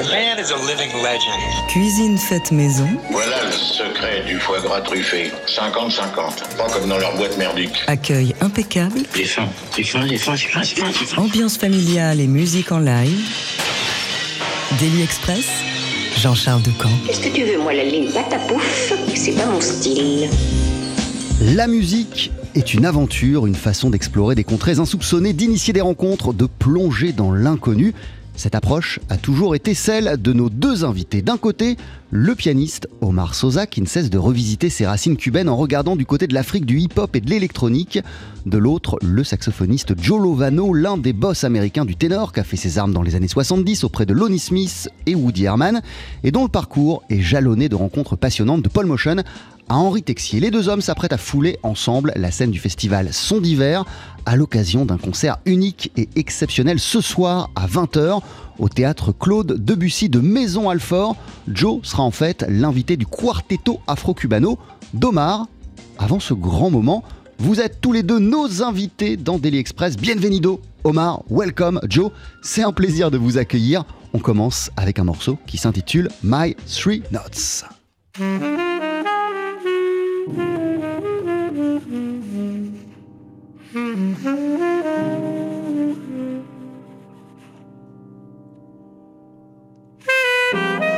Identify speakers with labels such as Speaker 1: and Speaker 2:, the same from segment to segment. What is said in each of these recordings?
Speaker 1: The man is a living legend.
Speaker 2: Cuisine faite maison.
Speaker 3: Voilà le secret du foie gras truffé. 50-50. Pas comme dans leur boîte merdique.
Speaker 2: Accueil impeccable.
Speaker 3: Les fins, les fins, c'est fin, c'est fin, c'est fin.
Speaker 2: Ambiance familiale et musique en live. Daily Express. Jean-Charles Ducamp.
Speaker 4: Qu'est-ce que tu veux, moi, la ligne patapouf? C'est pas mon style.
Speaker 5: La musique est une aventure, une façon d'explorer des contrées insoupçonnées, d'initier des rencontres, de plonger dans l'inconnu. Cette approche a toujours été celle de nos deux invités. D'un côté, le pianiste Omar Sosa qui ne cesse de revisiter ses racines cubaines en regardant du côté de l'Afrique du hip-hop et de l'électronique. De l'autre, le saxophoniste Joe Lovano, l'un des boss américains du ténor qui a fait ses armes dans les années 70 auprès de Lonnie Smith et Woody Herman et dont le parcours est jalonné de rencontres passionnantes de Paul Motion à Henri Texier. Les deux hommes s'apprêtent à fouler ensemble la scène du festival Son d'hiver à l'occasion d'un concert unique et exceptionnel ce soir à 20h au théâtre Claude Debussy de Maison Alfort. Joe sera en fait l'invité du quartetto afro-cubano d'Omar. Avant ce grand moment, vous êtes tous les deux nos invités dans Daily Express. Bienvenido, Omar, welcome, Joe. C'est un plaisir de vous accueillir. On commence avec un morceau qui s'intitule My Three Notes. Thank you.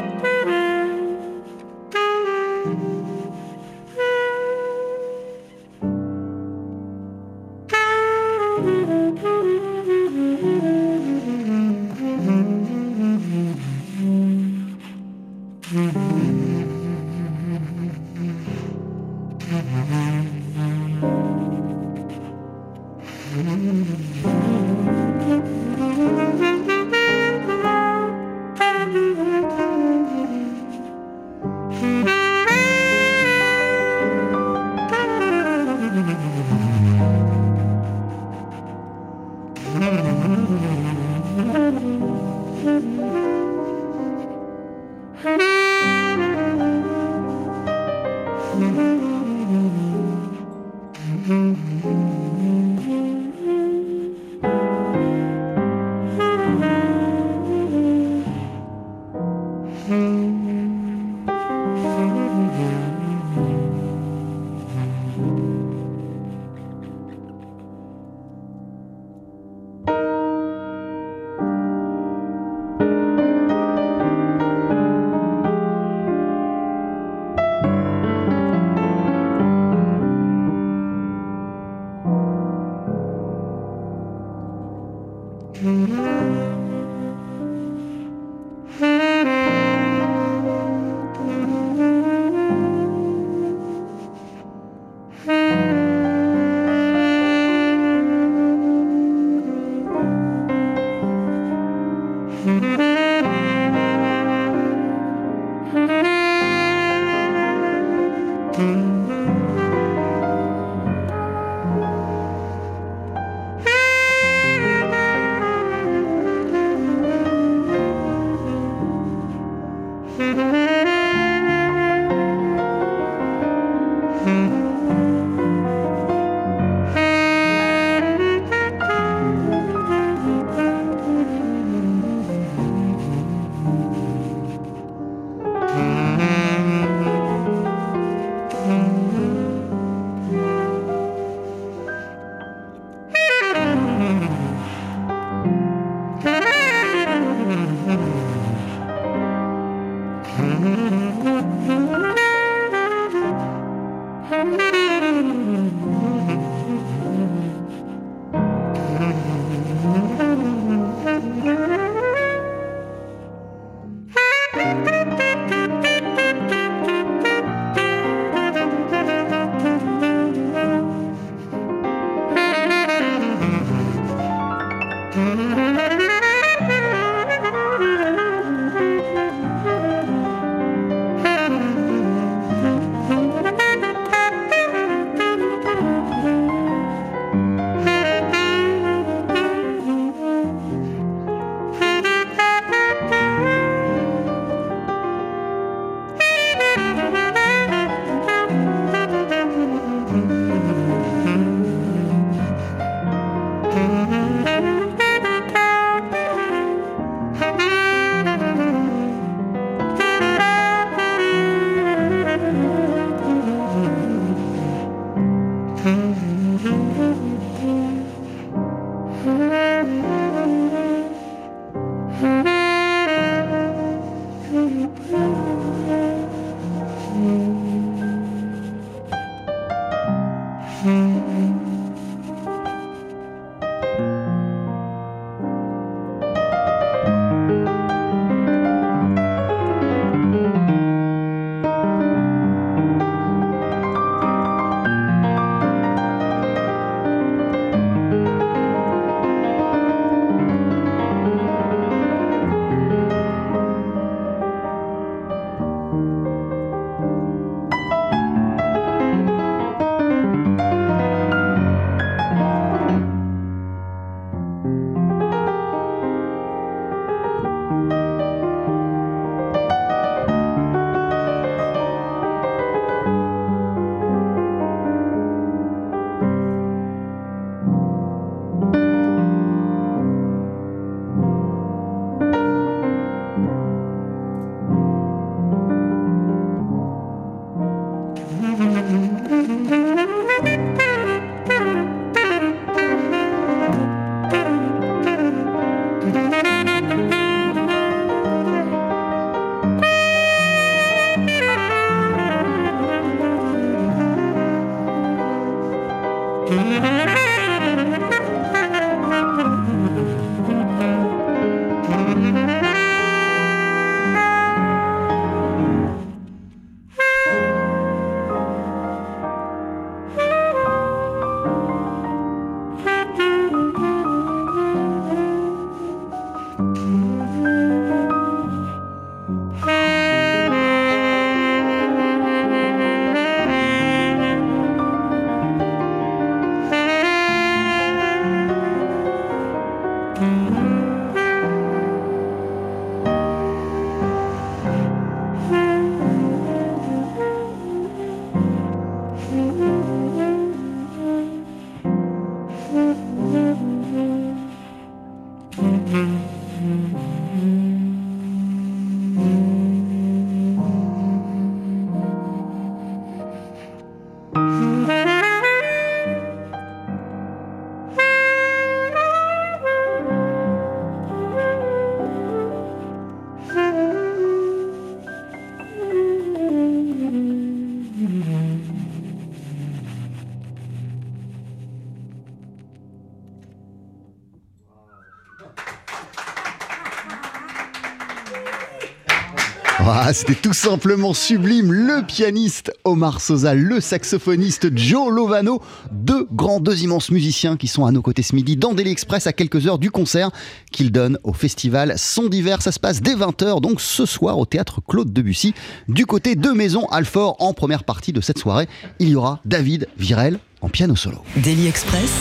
Speaker 5: Ah, c'était tout simplement sublime. Le pianiste Omar Sosa, le saxophoniste Joe Lovano, deux grands, deux immenses musiciens qui sont à nos côtés ce midi dans Daily Express à quelques heures du concert qu'ils donnent au festival Son d'hiver. Ça se passe dès 20h, donc ce soir au théâtre Claude Debussy. Du côté de Maison Alfort, en première partie de cette soirée, il y aura David Virel en piano solo.
Speaker 2: Daily Express.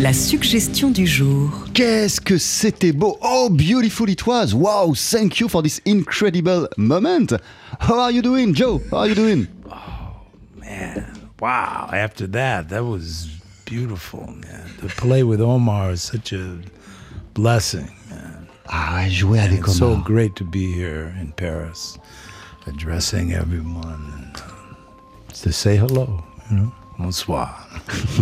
Speaker 2: La suggestion du jour.
Speaker 5: Qu'est-ce que c'était beau! Oh, beautiful it was! Wow, thank you for this incredible moment! How are you doing, Joe? How are you doing?
Speaker 6: Oh, Man, wow. After that, that was beautiful, man. To play with Omar is such a blessing, man.
Speaker 5: Ah jouer avec
Speaker 6: It's so great to be here in Paris, addressing everyone, and to say hello, you know? Bonsoir.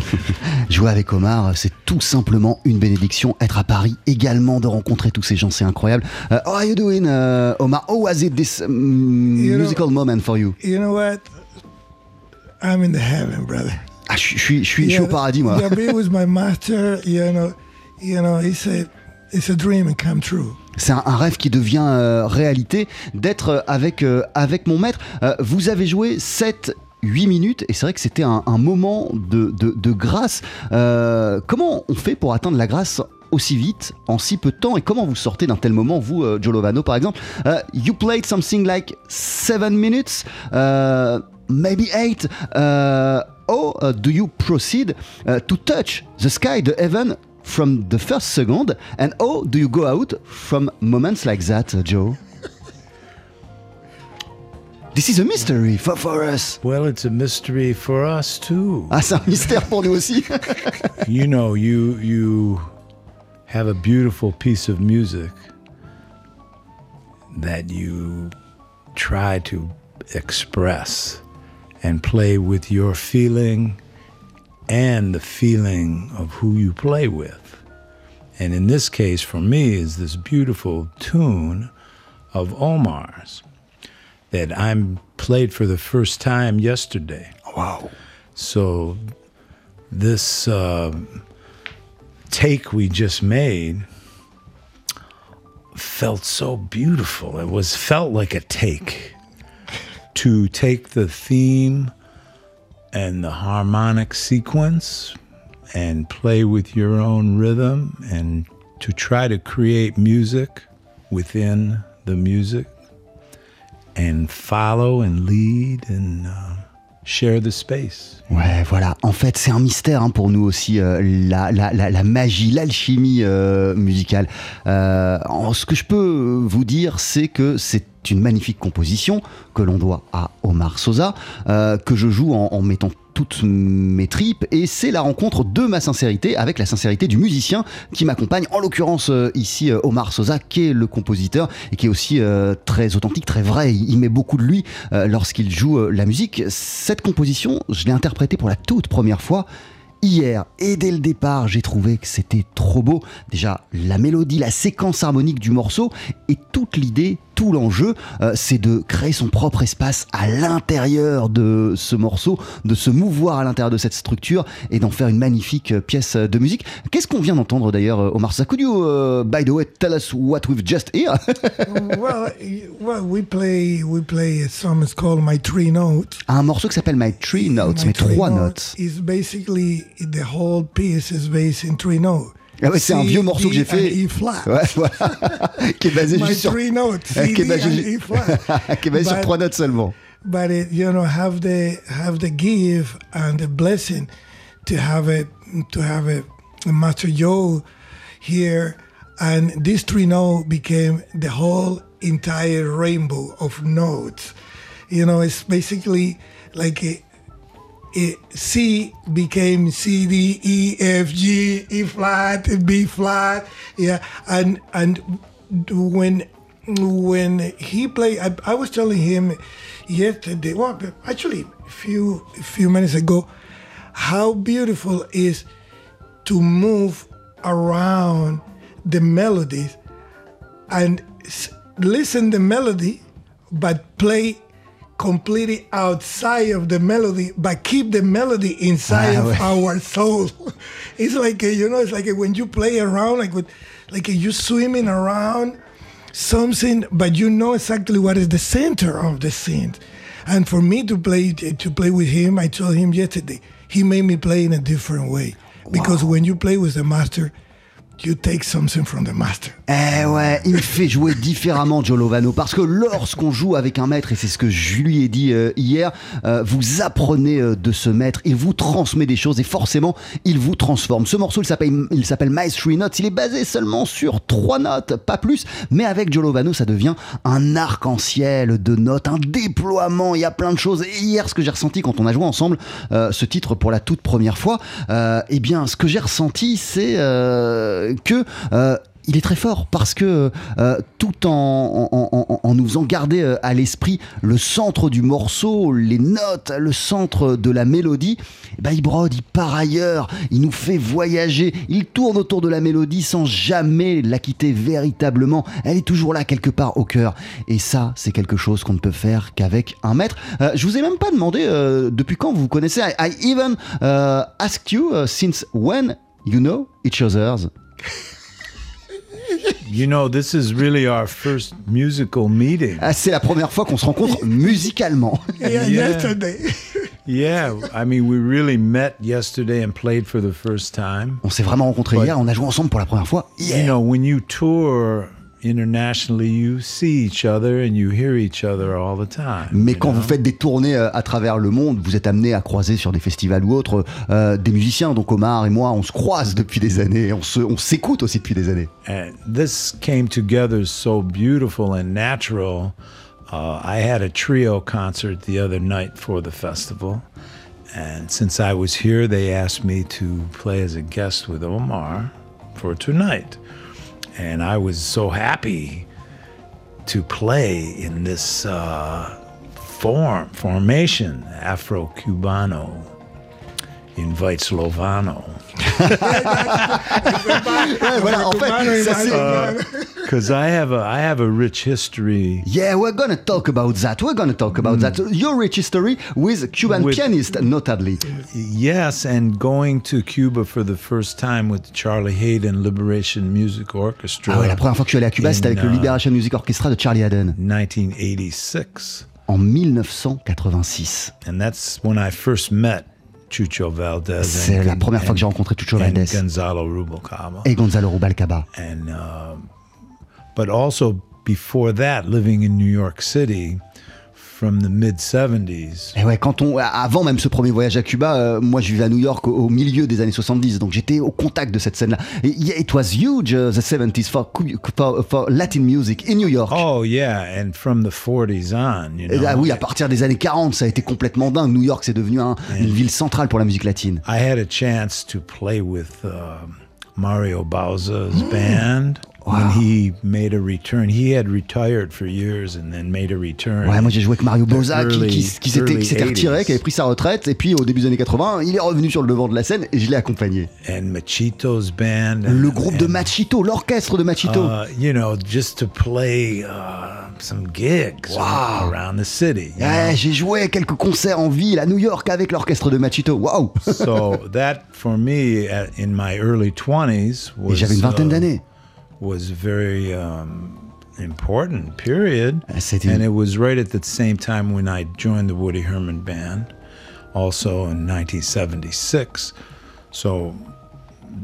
Speaker 5: Jouer avec Omar, c'est tout simplement une bénédiction. Être à Paris également, de rencontrer tous ces gens, c'est incroyable. Uh, how are you doing, uh, Omar? How was it this um,
Speaker 7: You know-
Speaker 5: musical moment for you?
Speaker 7: You know what? I'm in the heaven, brother.
Speaker 5: Ah, je suis, je suis, je suis, je suis au paradis, moi.
Speaker 7: Yeah, he was my master. You know, you know. He said, "It's a dream and come true."
Speaker 5: C'est un, un rêve qui devient euh, réalité d'être euh, avec, euh, avec mon maître. Euh, vous avez joué 7 8 minutes et c'est vrai que c'était un, moment de, de, grâce. Euh, comment on fait pour atteindre la grâce aussi vite, en si peu de temps et comment vous sortez d'un tel moment, vous, euh, Joe Lovano par exemple? Euh, You played something like 7 minutes, euh, maybe 8. Uh, how uh, do you proceed uh, to touch the sky, the heaven from the first second and how do you go out from moments like that, uh, Joe? This is a mystery for, for us.
Speaker 6: Well, it's a mystery for us too.
Speaker 5: Ah, c'est un mystère pour nous aussi.
Speaker 6: you know, you you have a beautiful piece of music that you try to express and play with your feeling and the feeling of who you play with. And in this case, for me, is this beautiful tune of Omar's that I'm played for the first time yesterday.
Speaker 5: Wow.
Speaker 6: So this uh, take we just made felt so beautiful. It was felt like a take to take the theme and the harmonic sequence and play with your own rhythm and to try to create music within the music and follow and lead and uh, share the space.
Speaker 5: Ouais, voilà. En fait, c'est un mystère hein, pour nous aussi, euh, la, la, la, la magie, l'alchimie euh, musicale. Euh, ce que je peux vous dire, c'est que c'est une magnifique composition que l'on doit à Omar Sosa, euh, que je joue en, en mettant toutes mes tripes, et c'est la rencontre de ma sincérité avec la sincérité du musicien qui m'accompagne, en l'occurrence euh, ici euh, Omar Sosa, qui est le compositeur et qui est aussi euh, très authentique, très vrai. Il, met beaucoup de lui lorsqu'il joue la musique. Cette composition, je l'ai interprétée pour la toute première fois hier et dès le départ j'ai trouvé que c'était trop beau déjà la mélodie la séquence harmonique du morceau et toute l'idée tout l'enjeu euh, c'est de créer son propre espace à l'intérieur de ce morceau de se mouvoir à l'intérieur de cette structure et d'en faire une magnifique euh, pièce de musique qu'est-ce qu'on vient d'entendre d'ailleurs euh, Omar Could you uh, by the way tell us what we've just heard
Speaker 7: well, we play we play a song. It's called My Three Notes.
Speaker 5: un morceau qui s'appelle My Three Notes
Speaker 7: My
Speaker 5: mes
Speaker 7: Three
Speaker 5: trois notes
Speaker 7: is basically the whole piece is based in three notes.
Speaker 5: Ah ouais, c'est un vieux morceau que j'ai fait.
Speaker 7: E flat.
Speaker 5: Ouais, voilà. qui est basé
Speaker 7: My
Speaker 5: juste sur
Speaker 7: three notes, C,
Speaker 5: qui est basé,
Speaker 7: E flat.
Speaker 5: qui est basé sur
Speaker 7: But-
Speaker 5: trois notes seulement.
Speaker 7: but it, you know have the have the give and the blessing to have it to have it master joe here and this three note became the whole entire rainbow of notes you know it's basically like a, a C became C D E F G E flat B flat yeah and and when when he played I, I was telling him yesterday well actually a few few minutes ago how beautiful is to move around the melodies and listen the melody but play completely outside of the melody but keep the melody inside
Speaker 5: Ah,
Speaker 7: of our soul. It's like a, you know it's like a, when you play around like with like a, you swimming around something but you know exactly what is the center of the scene. And for me to play uh, to play with him i told him yesterday he made me play in a different way. Because when you play with the master you take something from the master
Speaker 5: Eh ouais, il me fait jouer différemment Joe Lovano parce que lorsqu'on joue avec un maître, et c'est ce que je lui ai dit euh, hier, euh, vous apprenez euh, de ce maître, il vous transmet des choses et forcément il vous transforme. Ce morceau il s'appelle il s'appelle Notes, il est basé seulement sur trois notes, pas plus, mais avec Joe Lovano ça devient un arc-en-ciel de notes, un déploiement, il y a plein de choses. Et hier ce que j'ai ressenti quand on a joué ensemble ce titre pour la toute première fois, eh bien ce que j'ai ressenti c'est que euh, il est très fort parce que euh, tout en, en- nous faisant garder euh, à l'esprit le centre du morceau, les notes, le centre de la mélodie, ben, il brode, il part ailleurs, il nous fait voyager, il tourne autour de la mélodie sans jamais la quitter véritablement. Elle est toujours là quelque part au cœur. Et ça, c'est quelque chose qu'on ne peut faire qu'avec un maître. Euh, je vous ai même pas demandé euh, depuis quand vous vous connaissez? I, even uh, asked you since when you know each other's.
Speaker 6: You know, this is really our first musical meeting.
Speaker 5: Ah, c'est la première fois qu'on se rencontre musicalement.
Speaker 7: yeah,
Speaker 6: Yeah.
Speaker 7: yesterday
Speaker 6: Yeah, I mean, we really met yesterday and played for the first time.
Speaker 5: On s'est vraiment rencontrés hier, on a joué ensemble pour la première fois
Speaker 6: You
Speaker 5: hier.
Speaker 6: know, when you tour internationally, you see each other and you hear each other all the time.
Speaker 5: Mais
Speaker 6: you
Speaker 5: quand
Speaker 6: know?
Speaker 5: vous faites des tournées euh, à travers le monde, vous êtes amené à croiser sur des festivals ou autres euh, des musiciens. Donc Omar et moi, on se croise depuis des années, on se, on s'écoute aussi depuis des années.
Speaker 6: And this came together so beautiful and natural. Uh, I had a trio concert the other night for the festival. And since I was here, they asked me to play as a guest with Omar for tonight. And I was so happy to play in this uh, form, formation, Afro Cubano. invites Lovano.
Speaker 5: Ouais, voilà, en fait, ça c'est.
Speaker 6: Because I have a I have a rich history
Speaker 5: Yeah, we're gonna talk about that. We're gonna talk about that. Your rich history with Cuban
Speaker 6: With-
Speaker 5: pianist, notably.
Speaker 6: Yes, and going to Cuba for the first time with Charlie Hayden Liberation Music Orchestra
Speaker 5: Ah ouais, la première fois que je suis allé à Cuba, c'était avec le
Speaker 6: uh,
Speaker 5: Liberation Music Orchestra de Charlie Haddon
Speaker 6: 1986.
Speaker 5: en 1986.
Speaker 6: And that's when I first met Chucho Valdez.
Speaker 5: C'est la première fois que j'ai rencontré Chucho Valdez
Speaker 6: Gonzalo Rubalcaba.
Speaker 5: et Gonzalo Rubalcaba.
Speaker 6: and um, but also before that, living in New York City from the mid 70s.
Speaker 5: Et ouais, quand on, avant même ce premier voyage à Cuba, euh, moi je vivais à New York au, au milieu des années 70, donc j'étais au contact de cette scène-là. Et it was huge, uh, the 70s for, Cu- for, for Latin music in New York.
Speaker 6: Oh yeah, and from the 40s on, you
Speaker 5: Et,
Speaker 6: know.
Speaker 5: ah oui, à partir des années 40, ça a été complètement dingue. New York, c'est devenu un- une ville centrale pour la musique latine.
Speaker 6: I had a chance to play with uh, Mario Bauza's band when he made a return. He had retired for years and then made a return.
Speaker 5: Ouais, moi j'ai joué avec Mario Boza qui, qui-
Speaker 6: early-
Speaker 5: qui s'était qui
Speaker 6: early
Speaker 5: s'était retiré,
Speaker 6: 80s.
Speaker 5: qui avait pris sa retraite, et puis au début des années 80, il est revenu sur le devant de la scène et je l'ai accompagné.
Speaker 6: and Machito's band. and-
Speaker 5: Le groupe de Machito, l'orchestre de Machito.
Speaker 6: uh, you know, just to play uh, some gigs
Speaker 5: Wow.
Speaker 6: around the city. know?
Speaker 5: j'ai joué quelques concerts en ville à New York avec l'orchestre de Machito. Waouh
Speaker 6: so that for me at, in my early 20s
Speaker 5: Et
Speaker 6: was
Speaker 5: j'avais une vingtaine
Speaker 6: uh,
Speaker 5: d'années.
Speaker 6: Was very um, important period.
Speaker 5: Ah, c'était-
Speaker 6: and it was right at the same time when I joined the Woody Herman band also in 1976 so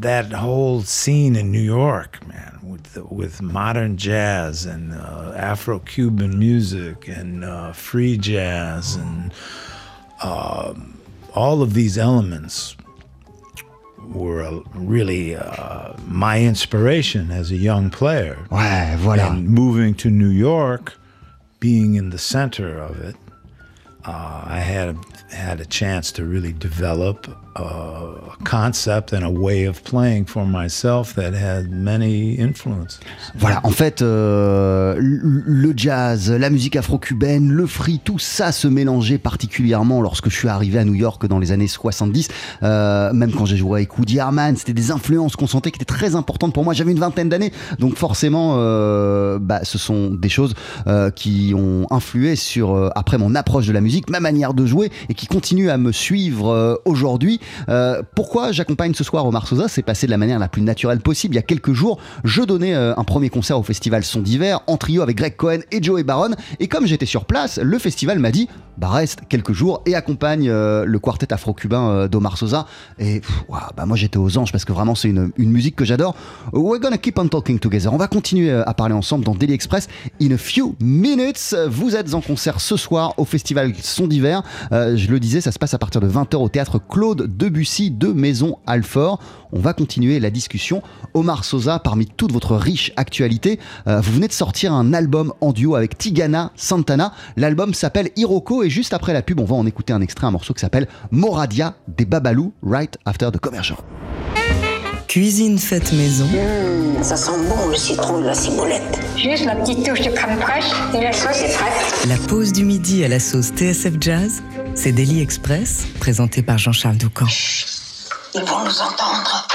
Speaker 6: that whole scene in New York man with the, with modern jazz and uh, Afro-Cuban music and uh, free jazz and um, all of these elements were really uh, my inspiration as a young player.
Speaker 5: Ouais, voilà.
Speaker 6: And moving to New York, being in the center of it, uh, I had had a chance to really develop a concept and a way of playing for myself that had many influences.
Speaker 5: Voilà, en fait, euh, le jazz, la musique afro-cubaine, le free, tout ça se mélangeait particulièrement lorsque je suis arrivé à New York dans les années 70. Euh, même quand j'ai joué avec Woody Herman, c'était des influences qu'on sentait qui étaient très importantes pour moi. J'avais une vingtaine d'années, donc forcément, euh, bah, ce sont des choses euh, qui ont influé sur euh, après mon approche de la musique, ma manière de jouer et qui continuent à me suivre euh, aujourd'hui. Euh, pourquoi j'accompagne ce soir Omar Sosa C'est passé de la manière la plus naturelle possible. Il y a quelques jours, je donnais euh, un premier concert au festival Son d'hiver en trio avec Greg Cohen et Joey Baron. Et comme j'étais sur place, le festival m'a dit bah reste quelques jours et accompagne euh, le quartet afro-cubain d'Omar Sosa. Et pff, bah moi j'étais aux anges parce que vraiment c'est une, musique que j'adore. We're gonna keep on talking together. On va continuer à parler ensemble dans Daily Express in a few minutes. Vous êtes en concert ce soir au festival Son d'hiver. Je le disais, ça se passe à partir de 20h au théâtre Claude Debussy de Maison Alfort. On va continuer la discussion. Omar Sosa, parmi toute votre riche actualité, euh, vous venez de sortir un album en duo avec Tigana Santana. L'album s'appelle Hiroko et juste après la pub, on va en écouter un extrait, un morceau qui s'appelle Moradia des Babalou, right after the commercial.
Speaker 2: Cuisine faite maison.
Speaker 4: Ça sent bon le citron et la ciboulette.
Speaker 8: Juste la petite touche de crème fraîche et la sauce est prête.
Speaker 2: La pause du midi à la sauce TSF Jazz, c'est Daily Express, présenté par Jean-Charles Doucan.
Speaker 4: Ils vont nous entendre.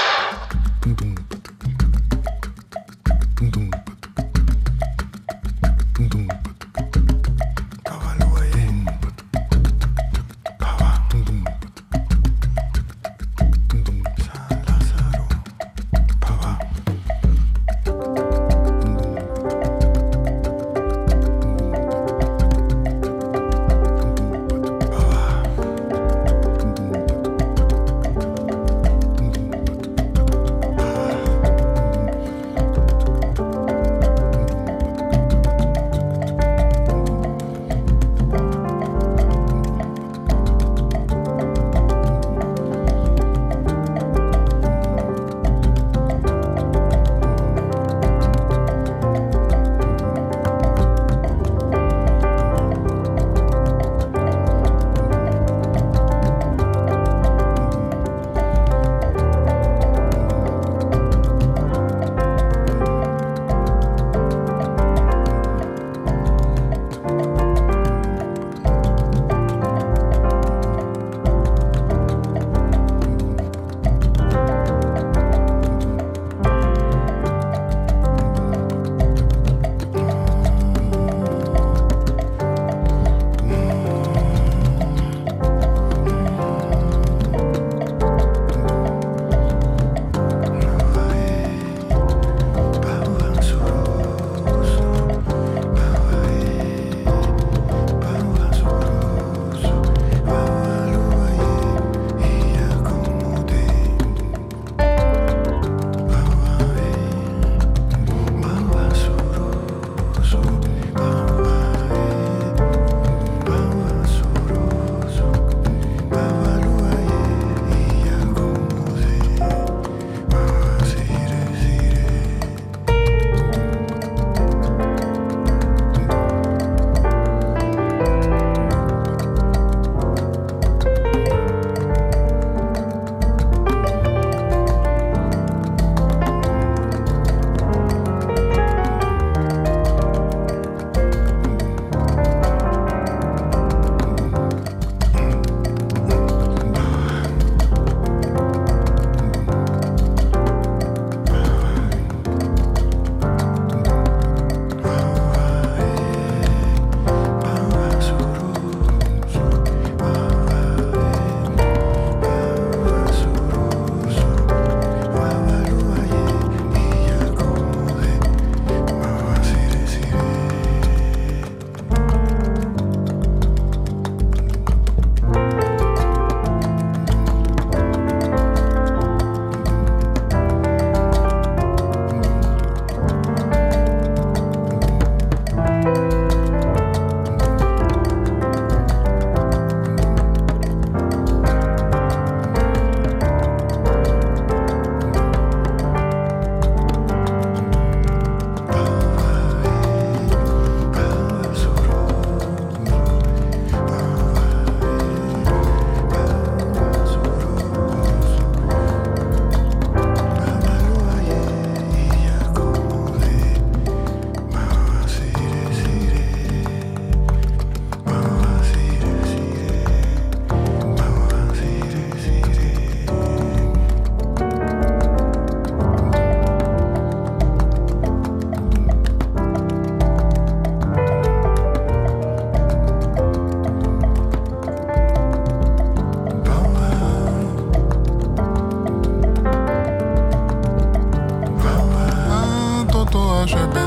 Speaker 2: je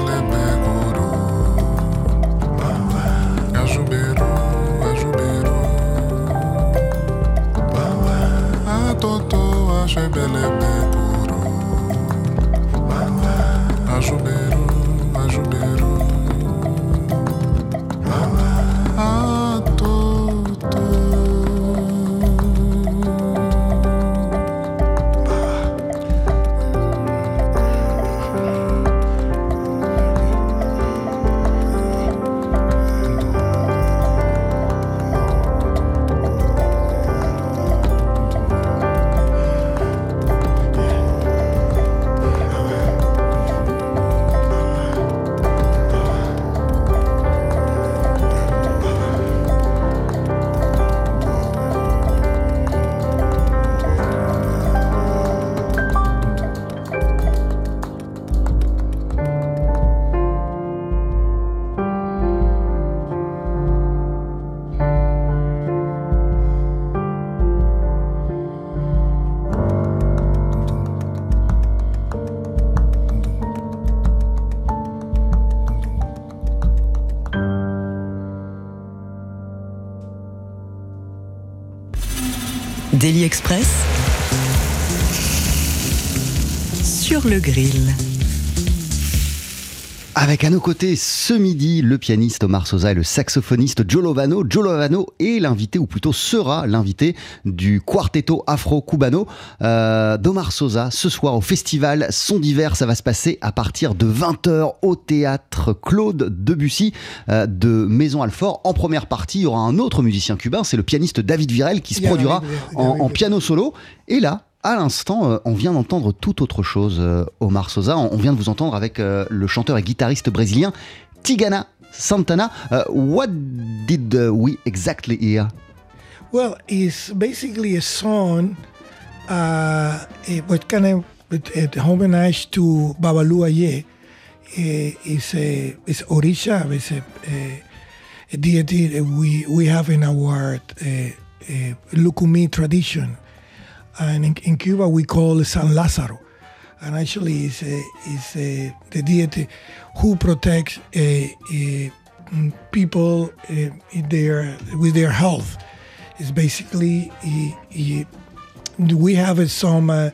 Speaker 2: sur le grill.
Speaker 5: Avec à nos côtés ce midi le pianiste Omar Sosa et le saxophoniste Joe Lovano. Joe Lovano est l'invité, ou plutôt sera l'invité du quartetto afro-cubano euh, d'Omar Sosa ce soir au festival Son d'hiver. Ça va se passer à partir de 20h au théâtre Claude Debussy euh, de Maison Alfort. En première partie, il y aura un autre musicien cubain, c'est le pianiste David Virel qui se produira en, en piano solo. Et là, à l'instant, euh, on vient d'entendre tout autre chose, euh, Omar Sosa. On vient de vous entendre avec euh, le chanteur et guitariste brésilien Tigana Santana. What did uh, we exactly hear?
Speaker 7: Well, it's basically a song, uh, what kind of a, a homage to Babalu Aye. It's a it's Orisha, it's a, a, a deity we we have in our uh, uh, Lukumi tradition, and in, in Cuba we call San Lázaro, and actually it's a, the deity who protects uh, uh, mm, people uh, their with their health. It's basically we have a, some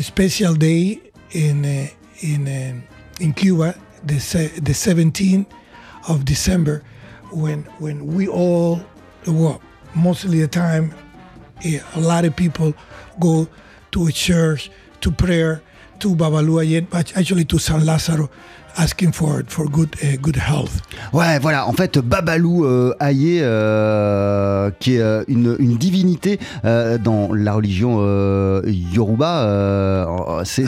Speaker 7: special day in in in Cuba, the se- the 17th of December, when when we all well mostly the time eh, a lot of people go to a church to prayer to Babaluayet, but actually to San Lázaro, asking for for good uh, good health.
Speaker 5: Ouais, voilà, en fait, Babalou euh, Aye, euh, qui est euh, une, une divinité euh, dans la religion Yoruba, c'est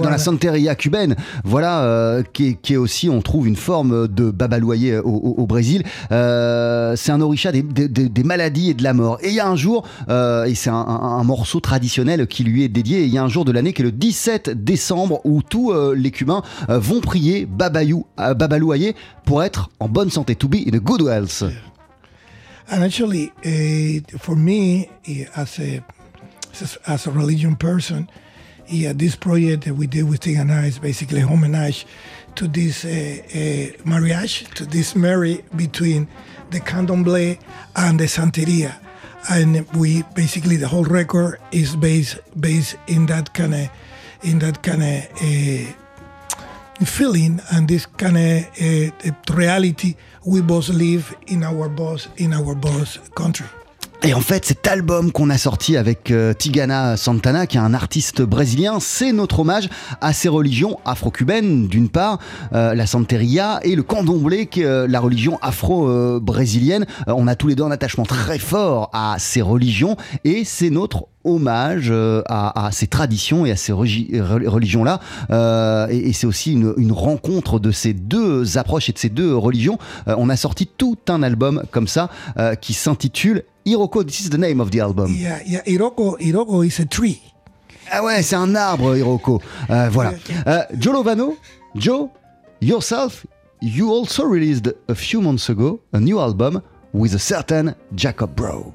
Speaker 5: dans la santeria cubaine, voilà, qui, est, qui est aussi, on trouve une forme de Babalou Aye au, au- au Brésil. C'est un orisha des, des- maladies et de la mort. Et il y a un jour, et c'est un, un- un morceau traditionnel qui lui est dédié, il y a un jour de l'année qui est le 17 décembre où tous les Cubains euh, vont prier Babayou, euh, Babalou pour être en bonne santé, to be in a good health.
Speaker 7: And actually, uh, for me, as a as a religion person, yeah, this project that we did with Tigana is basically a homage to this uh, uh, marriage, to this marriage between the candomblé and the santeria. And we basically the whole record is based based in that kind of in that kind of uh, feeling and this kind of uh, reality we both live in our boss in our boss country.
Speaker 5: Et en fait, cet album qu'on a sorti avec euh, Tigana Santana, qui est un artiste brésilien, c'est notre hommage à ces religions afro-cubaines, d'une part, euh, la santeria et le candomblé, qui est euh, la religion afro-brésilienne. On a tous les deux un attachement très fort à ces religions, et c'est notre hommage à, ces traditions et à ces religions-là. Et c'est aussi une, rencontre de ces deux approches et de ces deux religions. On a sorti tout un album comme ça qui s'intitule Hiroko. This is the name of the album.
Speaker 7: Yeah, yeah. Iroko, Iroko is a tree.
Speaker 5: Ah ouais, c'est un arbre, Hiroko. Euh, voilà. Euh, Joe Lovano, Joe, yourself, you also released a few months ago a new album with a certain Jacob Bro.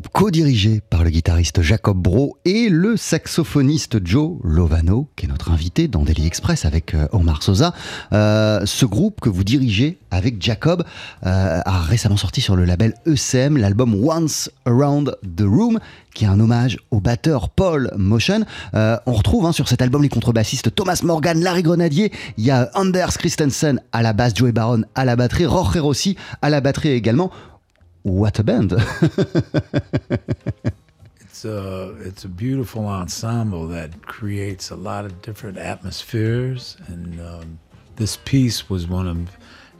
Speaker 5: Co-dirigé par le guitariste Jacob Bro et le saxophoniste Joe Lovano, qui est notre invité dans Daily Express avec euh, Omar Sosa. Euh, ce groupe que vous dirigez avec Jacob euh, a récemment sorti sur le label ECM l'album Once Around the Room, qui est un hommage au batteur Paul Motion. On retrouve hein, sur cet album les contrebassistes Thomas Morgan, Larry Grenadier, il y a Anders Christensen à la basse, Joey Baron à la batterie, Jorge Rossi à la batterie également. What a band
Speaker 6: It's a it's a beautiful ensemble that creates a lot of different atmospheres, and um, this piece was one of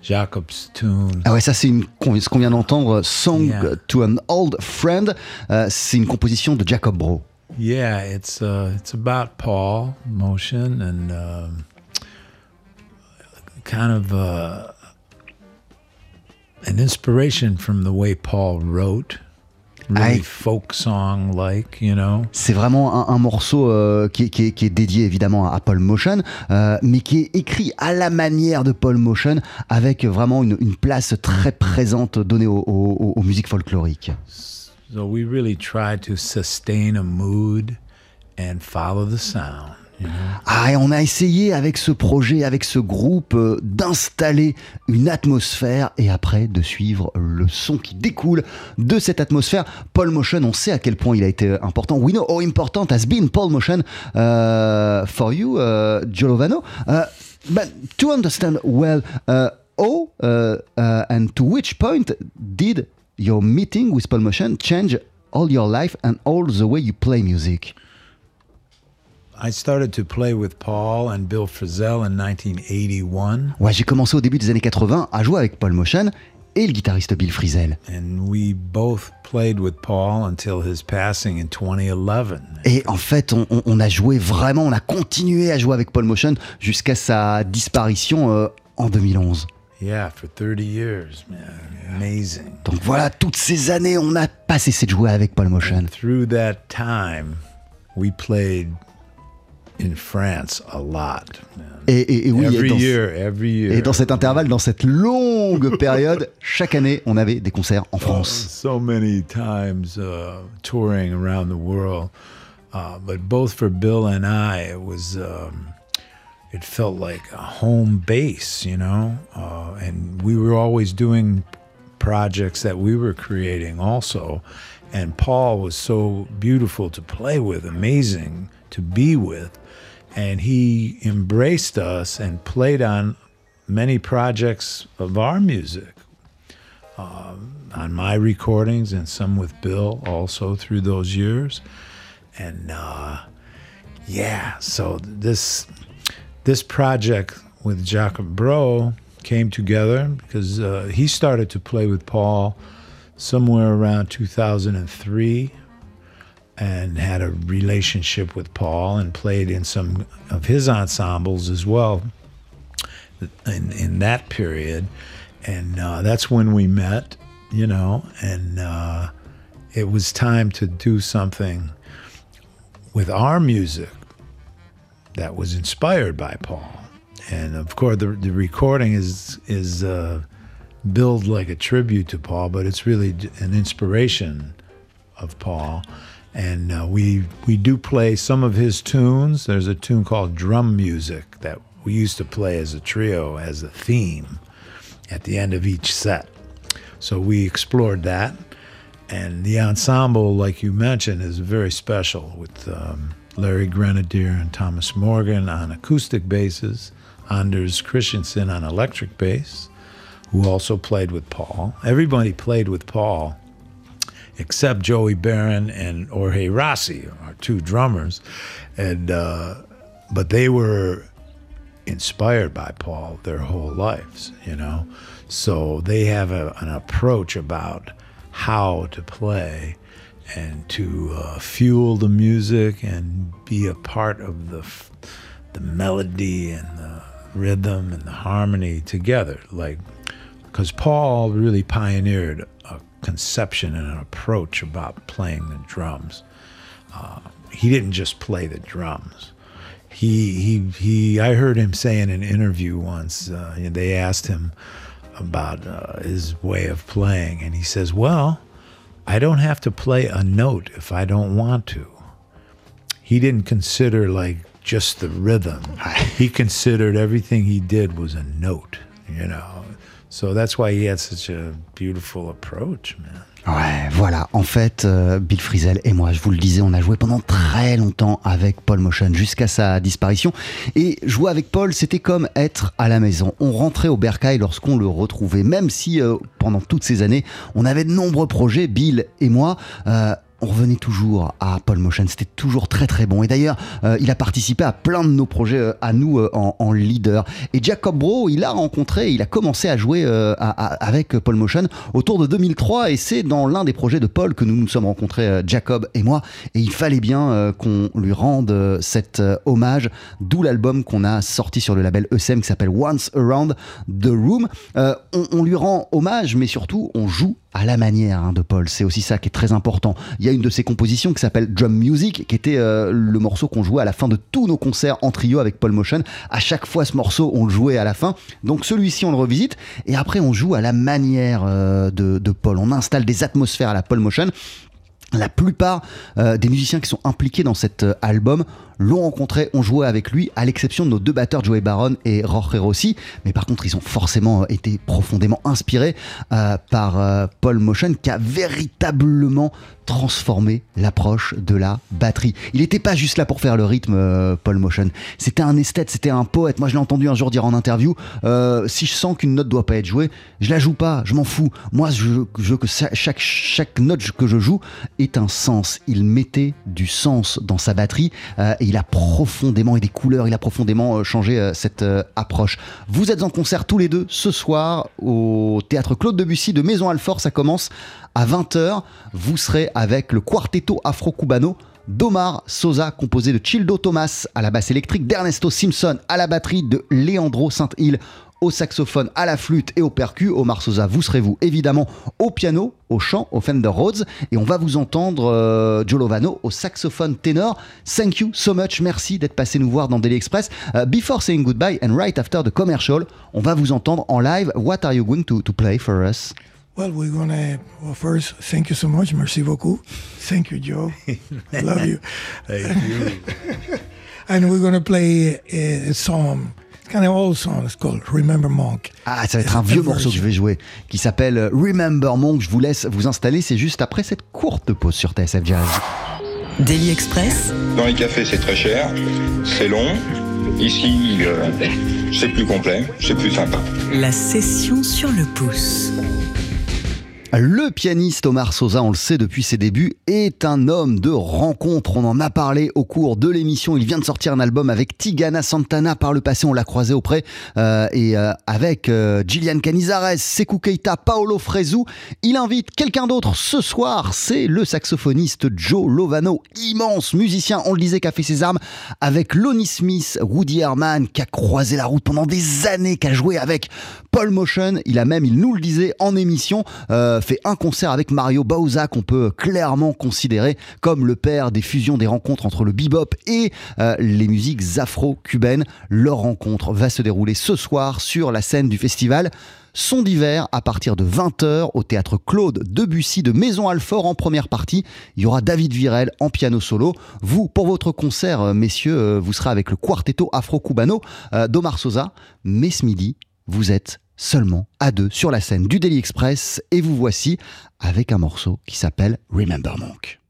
Speaker 6: Jacob's tunes.
Speaker 5: Ah ouais, ça c'est une, ce qu'on vient d'entendre, Song
Speaker 6: Yeah.
Speaker 5: to an Old Friend. Euh, c'est une composition de Jacob Bro.
Speaker 6: Yeah, it's uh, it's about Paul motion and um, kind of uh, an inspiration from the way Paul wrote, really
Speaker 5: I-
Speaker 6: folk song like, you know?
Speaker 5: C'est vraiment un, un morceau euh, qui, est- qui qui est dédié évidemment à Paul Motion, euh, mais qui est écrit à la manière de Paul Motion, avec vraiment une, une place très présente donnée aux, aux- aux musiques folkloriques.
Speaker 6: So we really try to sustain a mood and follow the sound.
Speaker 5: Ah, on a essayé avec ce projet, avec ce groupe, euh, d'installer une atmosphère et après de suivre le son qui découle de cette atmosphère. Paul Motion, on sait à quel point il a été important. We know how important has been Paul Motion uh, for you, uh. Uh, but to understand well, uh, how uh, uh, and to which point did your meeting with Paul Motion change all your life and all the way you play music?
Speaker 6: I started to play with Paul and Bill Frisell in 1981.
Speaker 5: Ouais, j'ai commencé au début des années 80 à jouer avec Paul Motion et le guitariste Bill Frisell.
Speaker 6: And we both played with Paul until his passing in 2011.
Speaker 5: Et en fait, on, a joué vraiment, on a continué à jouer avec Paul Motion jusqu'à sa disparition euh, en 2011.
Speaker 6: Yeah, for 30 years, man. Amazing.
Speaker 5: Donc voilà, toutes ces années, on n'a pas cessé de jouer avec Paul Motion.
Speaker 6: And through that time, we played in France a lot.
Speaker 5: Et, et- et oui,
Speaker 6: every
Speaker 5: dans,
Speaker 6: year, every year.
Speaker 5: et dans cet intervalle, dans cette longue période, chaque année, on avait des concerts en France.
Speaker 6: so many times uh, touring around the world. Uh, but both for Bill and I, it was um, it felt like a home base, you know. Uh, and we were always doing projects that we were creating also. And Paul was so beautiful to play with, amazing to be with. And he embraced us and played on many projects of our music on my recordings and some with Bill also through those years. And uh, yeah, so this this project with Jacob Bro came together because uh, he started to play with Paul somewhere around 2003 and had a relationship with Paul and played in some of his ensembles as well in, in that period. And uh, that's when we met, you know, and uh, it was time to do something with our music that was inspired by Paul. And of course, the, the recording is is uh, billed like a tribute to Paul, but it's really an inspiration of Paul. And uh, we we do play some of his tunes. There's a tune called Drum Music that we used to play as a trio as a theme at the end of each set. So we explored that. And the ensemble, like you mentioned, is very special with um, Larry Grenadier and Thomas Morgan on acoustic basses, Anders Christensen on electric bass, who also played with Paul. Everybody played with Paul except Joey Barron and Jorge Rossi, our two drummers. And uh, but they were inspired by Paul their whole lives, you know. So they have a, an approach about how to play and to uh, fuel the music and be a part of the the melody and the rhythm and the harmony together. Like, because Paul really pioneered conception and an approach about playing the drums. Uh, he didn't just play the drums he he he I heard him say in an interview once uh, they asked him about uh, his way of playing and he says well I don't have to play a note if I don't want to. He didn't consider like just the rhythm. he considered everything he did was a note, you know. So that's why he had such a beautiful approach, man.
Speaker 5: Ouais, voilà. En fait, euh, Bill Frisell et moi, je vous le disais, on a joué pendant très longtemps avec Paul Motion jusqu'à sa disparition. Et jouer avec Paul, c'était comme être à la maison. On rentrait au bercail lorsqu'on le retrouvait, même si euh, pendant toutes ces années, on avait de nombreux projets, Bill et moi. Euh, on revenait toujours à Paul Motion, c'était toujours très très bon. Et d'ailleurs, euh, il a participé à plein de nos projets euh, à nous euh, en, leader. Et Jacob Bro, il a rencontré, il a commencé à jouer avec Paul Motion autour de 2003. Et c'est dans l'un des projets de Paul que nous nous sommes rencontrés, Jacob et moi. Et il fallait bien qu'on lui rende cet hommage, d'où l'album qu'on a sorti sur le label ESM qui s'appelle Once Around the Room. On lui rend hommage, mais surtout, on joue à la manière hein, de Paul. C'est aussi ça qui est très important. Il y a une de ses compositions qui s'appelle Drum Music, qui était euh, le morceau qu'on jouait à la fin de tous nos concerts en trio avec Paul Motion. À chaque fois, ce morceau, on le jouait à la fin. Donc celui-ci, on le revisite. Et après, on joue à la manière euh, de, de Paul. On installe des atmosphères à la Paul Motion. La plupart euh, des musiciens qui sont impliqués dans cet euh, album l'ont rencontré, ont joué avec lui, à l'exception de nos deux batteurs, Joey Baron et Jorge Rossi. Mais par contre, ils ont forcément euh, été profondément inspirés par Paul Motion, qui a véritablement transformé l'approche de la batterie. Il n'était pas juste là pour faire le rythme, euh, Paul Motion. C'était un esthète, c'était un poète. Moi, je l'ai entendu un jour dire en interview euh, si je sens qu'une note doit pas être jouée, je la joue pas, je m'en fous. Moi, je, veux que chaque, chaque note que je joue ait un sens. Il mettait du sens dans sa batterie euh, et il a profondément, et des couleurs, il a profondément euh, changé euh, cette approche. Vous êtes en concert tous les deux ce soir au théâtre Claude Debussy de Maison Alfort. Ça commence à 20h. Vous serez avec le Quartetto Afro-Cubano d'Omar Sosa, composé de Childo Thomas à la basse électrique, d'Ernesto Simpson à la batterie, de Leandro Saint-Hill au saxophone, à la flûte et au percu. Omar Sosa, vous serez vous évidemment au piano, au chant, au Fender Rhodes. Et on va vous entendre euh, Joe Lovano au saxophone ténor. Thank you so much. Merci d'être passé nous voir dans Daily Express. Uh, before saying goodbye and right after the commercial, on va vous entendre en live. What are you going to play for us?
Speaker 7: Well, we're gonna. Well, first, thank you so much. Merci beaucoup. Thank you, Joe. I love you.
Speaker 6: Thank you.
Speaker 7: and we're gonna play a, a song. It's kind of old song. It's called "Remember Monk."
Speaker 5: Ah, ça va être un vieux morceau que je vais jouer, qui s'appelle Remember Monk. Je vous laisse vous installer. C'est juste après cette courte pause sur TSF Jazz.
Speaker 2: Daily Express.
Speaker 3: Dans les cafés, c'est très cher, c'est long. Ici, euh, c'est plus complet, c'est plus sympa.
Speaker 2: La session sur le pouce.
Speaker 5: Le pianiste Omar Sosa, on le sait depuis ses débuts, est un homme de rencontre. On en a parlé au cours de l'émission. Il vient de sortir un album avec Tigana Santana. Par le passé, on l'a croisé auprès euh, et euh, avec euh, Gillian Canizares, Sekou Keita, Paolo Fresu. Il invite quelqu'un d'autre ce soir. C'est le saxophoniste Joe Lovano, immense musicien. On le disait, qui a fait ses armes avec Lonnie Smith, Woody Herman, qui a croisé la route pendant des années, qui a joué avec Paul Motion. Il a même, il nous le disait en émission, euh, fait un concert avec Mario Bauza qu'on peut clairement considérer comme le père des fusions des rencontres entre le bebop et euh, les musiques afro-cubaines. Leur rencontre va se dérouler ce soir sur la scène du festival. Son d'hiver à partir de 20h au théâtre Claude Debussy de Maison Alfort en première partie. Il y aura David Virel en piano solo. Vous, pour votre concert, euh, messieurs, euh, vous serez avec le Quartetto Afro-Cubano d'Omar Sosa. Mais ce midi, vous êtes seulement à deux sur la scène du Daily Express et vous voici avec un morceau qui s'appelle Remember Monk.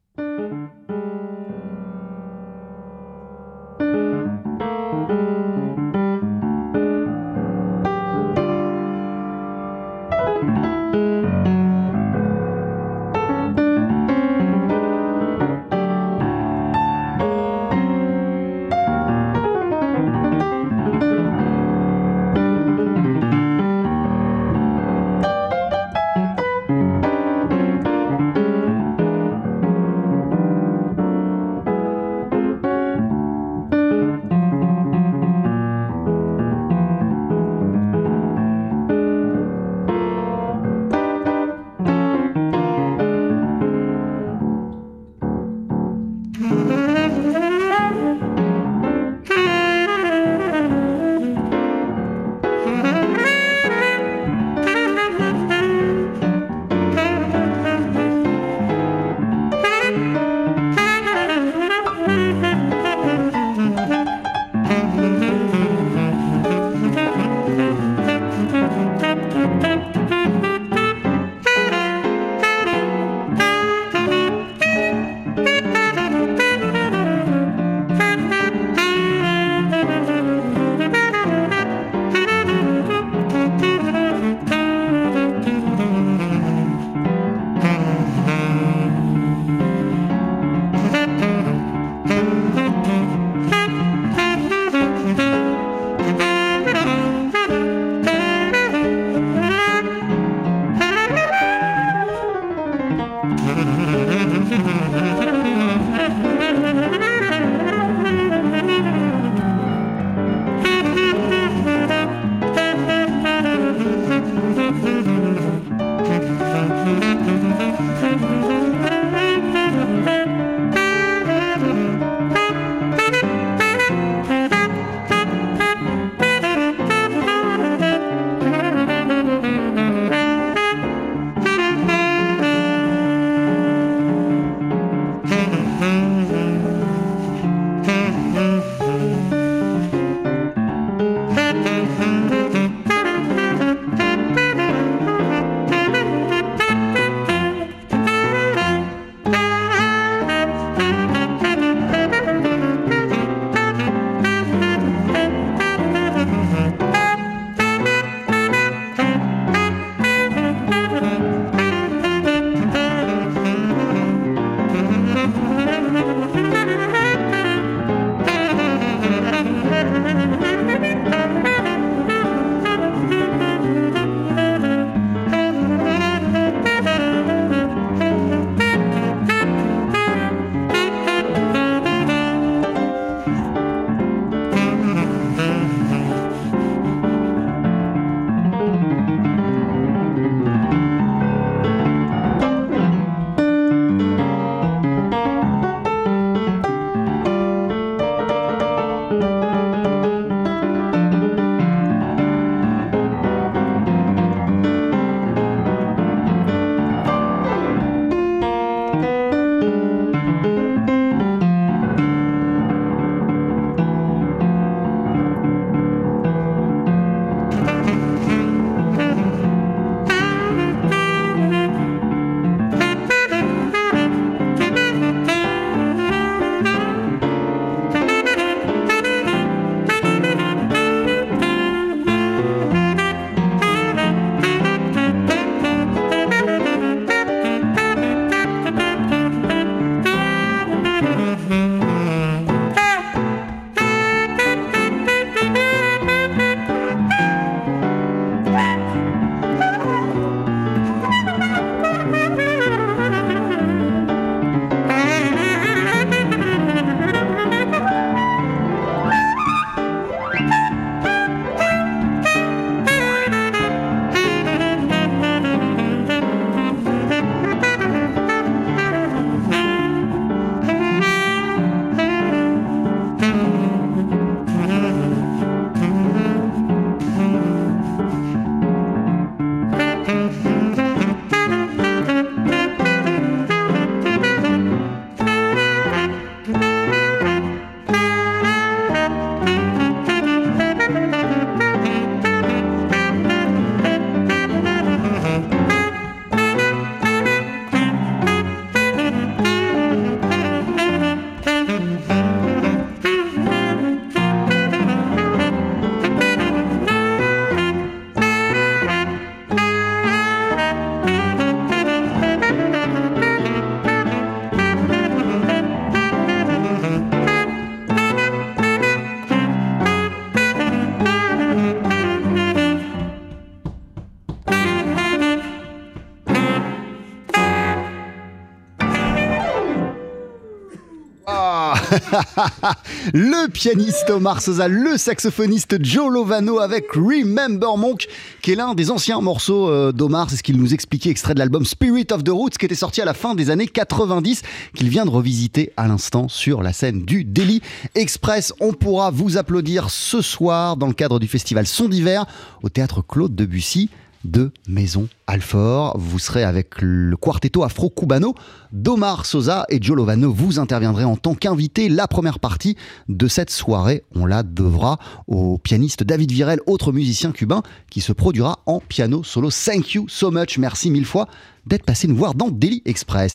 Speaker 5: Le pianiste Omar Sosa, le saxophoniste Joe Lovano avec Remember Monk, qui est l'un des anciens morceaux euh, d'Omar. C'est ce qu'il nous expliquait, extrait de l'album Spirit of the Roots, qui était sorti à la fin des années 90, qu'il vient de revisiter à l'instant sur la scène du Daily Express. On pourra vous applaudir ce soir dans le cadre du festival Son d'hiver au théâtre Claude Debussy de Maison Alfort. Vous serez avec le quartetto afro-cubano d'Omar Sosa et Joe Lovano. Vous interviendrez en tant qu'invité. La première partie de cette soirée, on la devra au pianiste David Virel, autre musicien cubain qui se produira en piano solo. Thank you so much. Merci mille fois d'être passé nous voir dans Daily Express.